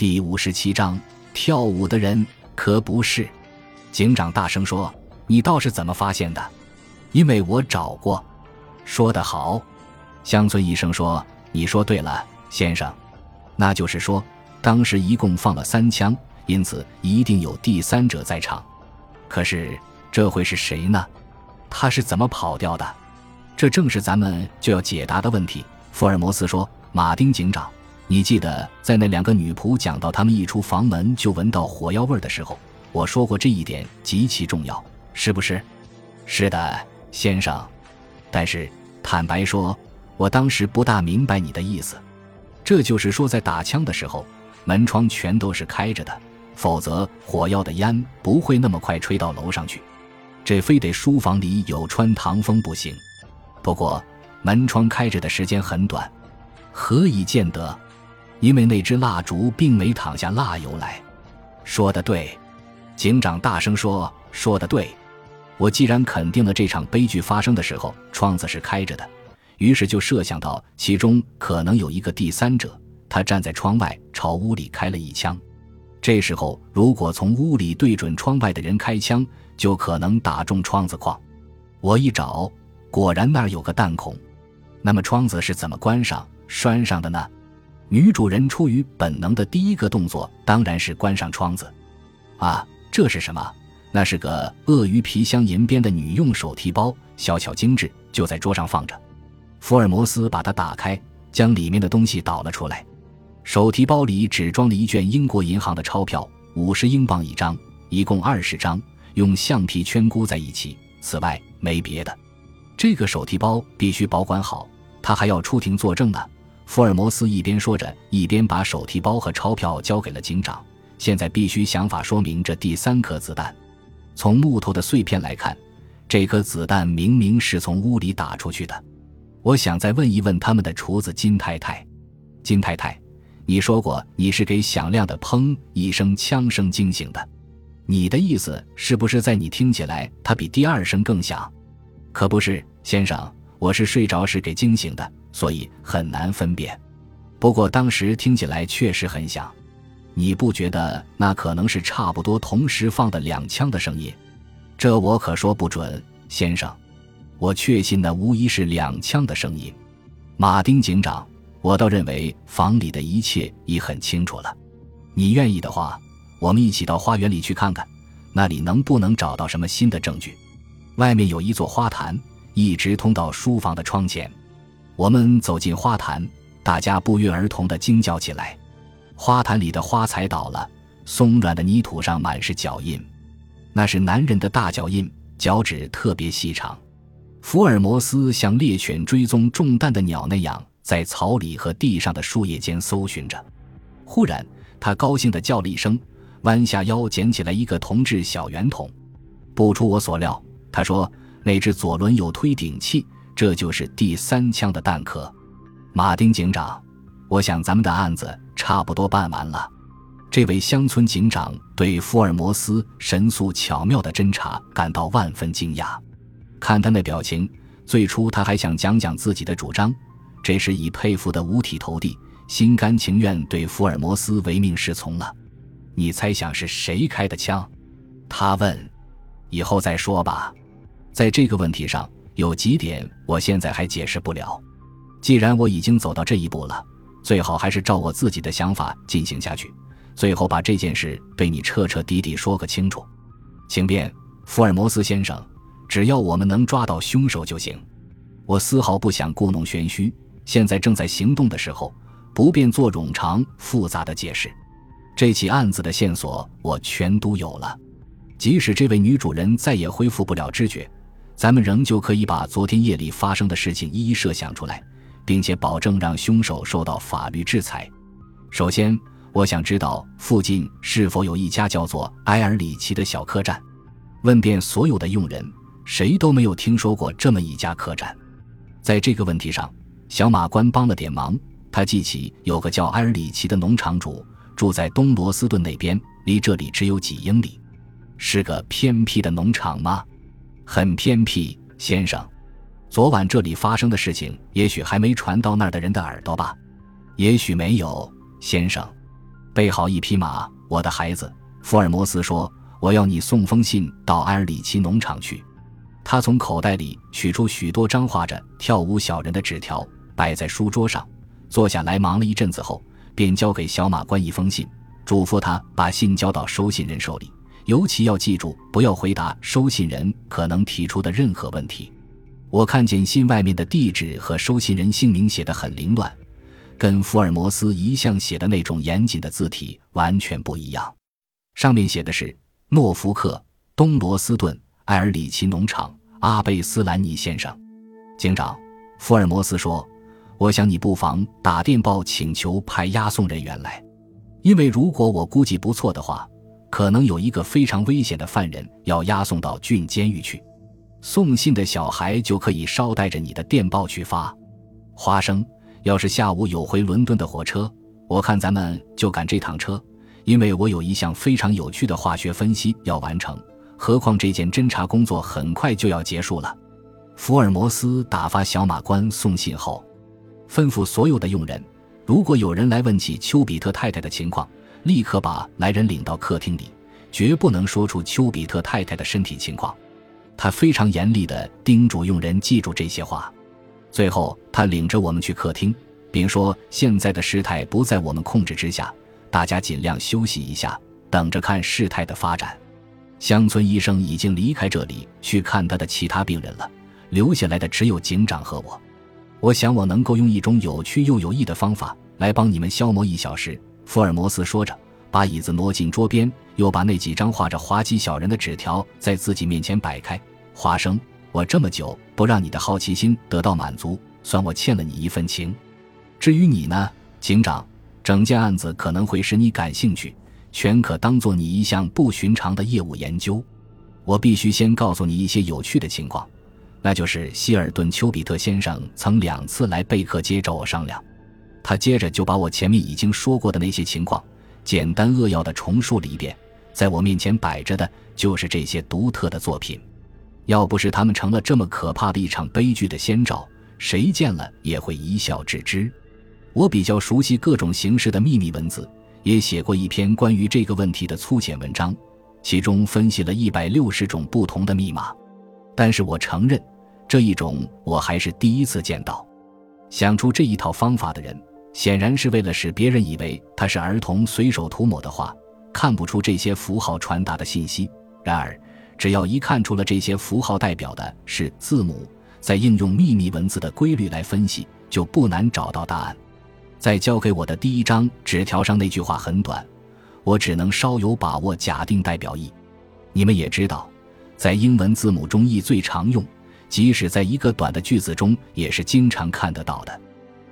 第五十七章，跳舞的人可不是。警长大声说：“你倒是怎么发现的？”因为我找过。说得好，乡村医生说：“你说对了，先生。那就是说，当时一共放了三枪，因此一定有第三者在场。可是这会是谁呢？他是怎么跑掉的？这正是咱们就要解答的问题。”福尔摩斯说：“马丁警长。”你记得在那两个女仆讲到他们一出房门就闻到火药味的时候，我说过这一点极其重要，是不是？是的，先生。但是坦白说，我当时不大明白你的意思。这就是说，在打枪的时候，门窗全都是开着的，否则火药的烟不会那么快吹到楼上去。这非得书房里有穿堂风不行。不过门窗开着的时间很短，何以见得？因为那只蜡烛并没淌下蜡油来，说的对，警长大声说：“说的对。”我既然肯定了这场悲剧发生的时候窗子是开着的，于是就设想到其中可能有一个第三者，他站在窗外朝屋里开了一枪。这时候如果从屋里对准窗外的人开枪，就可能打中窗子框。我一找，果然那儿有个弹孔。那么窗子是怎么关上、拴上的呢？女主人出于本能的第一个动作当然是关上窗子。啊，这是什么？那是个鳄鱼皮镶银边的女用手提包，小巧精致，就在桌上放着。福尔摩斯把它打开，将里面的东西倒了出来。手提包里只装了一卷英国银行的钞票，五十英镑一张，一共二十张，用橡皮圈箍在一起。此外没别的。这个手提包必须保管好，他还要出庭作证呢。福尔摩斯一边说着，一边把手提包和钞票交给了警长。现在必须想法说明这第三颗子弹。从木头的碎片来看，这颗子弹明明是从屋里打出去的。我想再问一问他们的厨子金太太。金太太，你说过你是给响亮的“砰”一声枪声惊醒的。你的意思是不是在你听起来它比第二声更响？可不是，先生，我是睡着时给惊醒的。所以很难分辨，不过当时听起来确实很响。你不觉得那可能是差不多同时放的两枪的声音？这我可说不准，先生。我确信那无疑是两枪的声音。马丁警长，我倒认为房里的一切已很清楚了。你愿意的话，我们一起到花园里去看看，那里能不能找到什么新的证据？外面有一座花坛，一直通到书房的窗前。我们走进花坛，大家不约而同地惊叫起来。花坛里的花材倒了，松软的泥土上满是脚印，那是男人的大脚印，脚趾特别细长。福尔摩斯像猎犬追踪中弹的鸟那样，在草里和地上的树叶间搜寻着。忽然，他高兴地叫了一声，弯下腰捡起来一个铜制小圆筒。不出我所料，他说：“那只左轮有推顶器。”这就是第三枪的弹壳，马丁警长，我想咱们的案子差不多办完了。这位乡村警长对福尔摩斯神速巧妙的侦查感到万分惊讶，看他那表情，最初他还想讲讲自己的主张，这时已佩服得五体投地，心甘情愿对福尔摩斯唯命是从了。你猜想是谁开的枪？他问。以后再说吧，在这个问题上。有几点我现在还解释不了。既然我已经走到这一步了，最好还是照我自己的想法进行下去，最后把这件事对你彻彻底底说个清楚。请便，福尔摩斯先生，只要我们能抓到凶手就行。我丝毫不想故弄玄虚，现在正在行动的时候，不便做冗长复杂的解释。这起案子的线索我全都有了，即使这位女主人再也恢复不了知觉。咱们仍旧可以把昨天夜里发生的事情一一设想出来，并且保证让凶手受到法律制裁。首先，我想知道附近是否有一家叫做埃尔里奇的小客栈。问遍所有的佣人，谁都没有听说过这么一家客栈。在这个问题上，小马官帮了点忙。他记起有个叫埃尔里奇的农场主住在东罗斯顿那边，离这里只有几英里。是个偏僻的农场吗？很偏僻，先生。昨晚这里发生的事情，也许还没传到那儿的人的耳朵吧？也许没有，先生。备好一匹马，我的孩子。福尔摩斯说：“我要你送封信到埃尔里奇农场去。”他从口袋里取出许多张画着跳舞小人的纸条，摆在书桌上，坐下来忙了一阵子后，便交给小马官一封信，嘱咐他把信交到收信人手里，尤其要记住不要回答收信人可能提出的任何问题。我看见信外面的地址和收信人姓名写得很凌乱，跟福尔摩斯一向写的那种严谨的字体完全不一样。上面写的是诺福克东罗斯顿埃尔里奇农场阿贝斯兰尼先生，警长。福尔摩斯说：“我想你不妨打电报请求派押送人员来，因为如果我估计不错的话，可能有一个非常危险的犯人要押送到郡监狱去。送信的小孩就可以捎带着你的电报去发。花生，要是下午有回伦敦的火车，我看咱们就赶这趟车。”因为我有一项非常有趣的化学分析要完成，何况这件侦查工作很快就要结束了。福尔摩斯打发小马官送信后，吩咐所有的佣人，如果有人来问起丘比特太太的情况，立刻把来人领到客厅里，绝不能说出丘比特太太的身体情况。他非常严厉地叮嘱佣人记住这些话。最后，他领着我们去客厅，并说：“现在的事态不在我们控制之下。”大家尽量休息一下，等着看事态的发展。乡村医生已经离开这里去看他的其他病人了，留下来的只有警长和我。我想我能够用一种有趣又有益的方法来帮你们消磨一小时。福尔摩斯说着，把椅子挪进桌边，又把那几张画着滑稽小人的纸条在自己面前摆开。花生，我这么久不让你的好奇心得到满足，算我欠了你一份情。至于你呢，警长？整件案子可能会使你感兴趣，全可当做你一项不寻常的业务研究。我必须先告诉你一些有趣的情况，那就是希尔顿·丘比特先生曾两次来贝克街找我商量。他接着就把我前面已经说过的那些情况简单扼要地重述了一遍。在我面前摆着的就是这些独特的作品，要不是他们成了这么可怕的一场悲剧的先兆，谁见了也会一笑置之。我比较熟悉各种形式的秘密文字，也写过一篇关于这个问题的粗浅文章，其中分析了一百六十种不同的密码。但是我承认，这一种我还是第一次见到。想出这一套方法的人，显然是为了使别人以为它是儿童随手涂抹的画，看不出这些符号传达的信息。然而，只要一看出了这些符号代表的是字母，再应用秘密文字的规律来分析，就不难找到答案。在交给我的第一张纸条上那句话很短，我只能稍有把握假定代表意。你们也知道，在英文字母中意最常用，即使在一个短的句子中也是经常看得到的。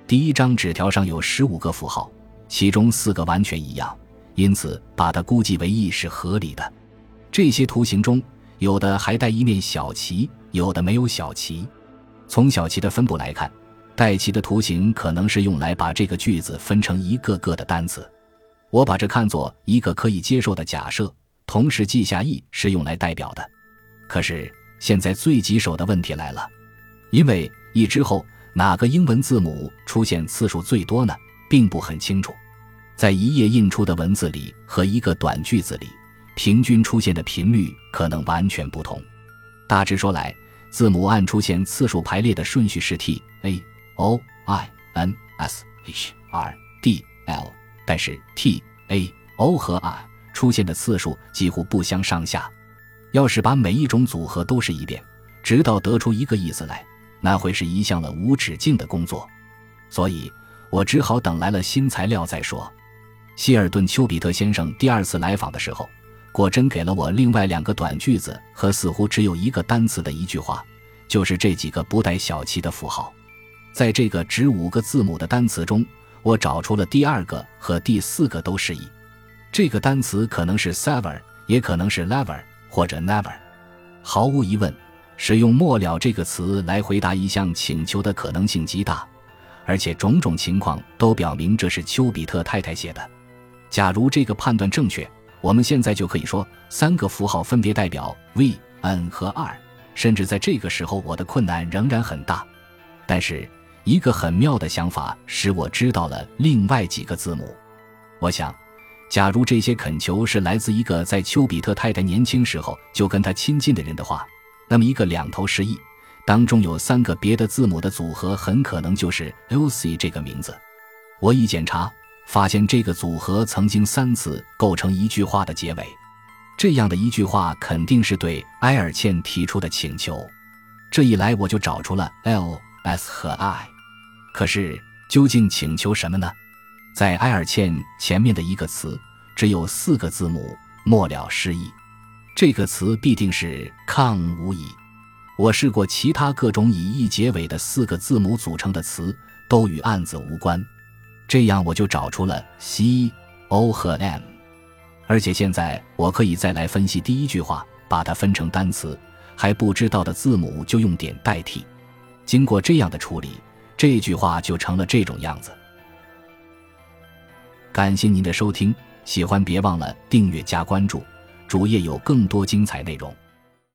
第一张纸条上有十五个符号，其中四个完全一样，因此把它估计为意是合理的。这些图形中有的还带一面小旗，有的没有小旗。从小旗的分布来看。带旗的图形可能是用来把这个句子分成一个个的单词，我把这看作一个可以接受的假设，同时记下 e 是用来代表的。可是现在最棘手的问题来了，因为 e 之后哪个英文字母出现次数最多呢？并不很清楚。在一页印出的文字里和一个短句子里，平均出现的频率可能完全不同。大致说来，字母按出现次数排列的顺序是 t a。o i n s h r d l，但是 t a o 和 i 出现的次数几乎不相上下。要是把每一种组合都试一遍，直到得出一个意思来，那会是一项了无止境的工作。所以我只好等来了新材料再说。希尔顿·丘比特先生第二次来访的时候，果真给了我另外两个短句子和似乎只有一个单词的一句话，就是这几个不带小气的符号。在这个只五个字母的单词中，我找出了第二个和第四个都适宜。这个单词可能是 sever，也可能是 lever 或者 never。毫无疑问，使用末了这个词来回答一项请求的可能性极大，而且种种情况都表明这是丘比特太太写的。假如这个判断正确，我们现在就可以说三个符号分别代表 v、n 和 r。甚至在这个时候，我的困难仍然很大，但是。一个很妙的想法使我知道了另外几个字母。我想，假如这些恳求是来自一个在丘比特太太年轻时候就跟他亲近的人的话，那么一个两头失忆，当中有三个别的字母的组合，很可能就是 Lucy 这个名字。我一检查，发现这个组合曾经三次构成一句话的结尾。这样的一句话肯定是对埃尔茜提出的请求。这一来，我就找出了 L、S 和 I。可是，究竟请求什么呢？在埃尔茜前面的一个词只有四个字母，末了失意。这个词必定是抗无疑。我试过其他各种以 “e” 结尾的四个字母组成的词，都与案子无关。这样我就找出了 C、O 和 M。而且现在我可以再来分析第一句话，把它分成单词，还不知道的字母就用点代替。经过这样的处理，这句话就成了这种样子。感谢您的收听，喜欢别忘了订阅加关注，主页有更多精彩内容。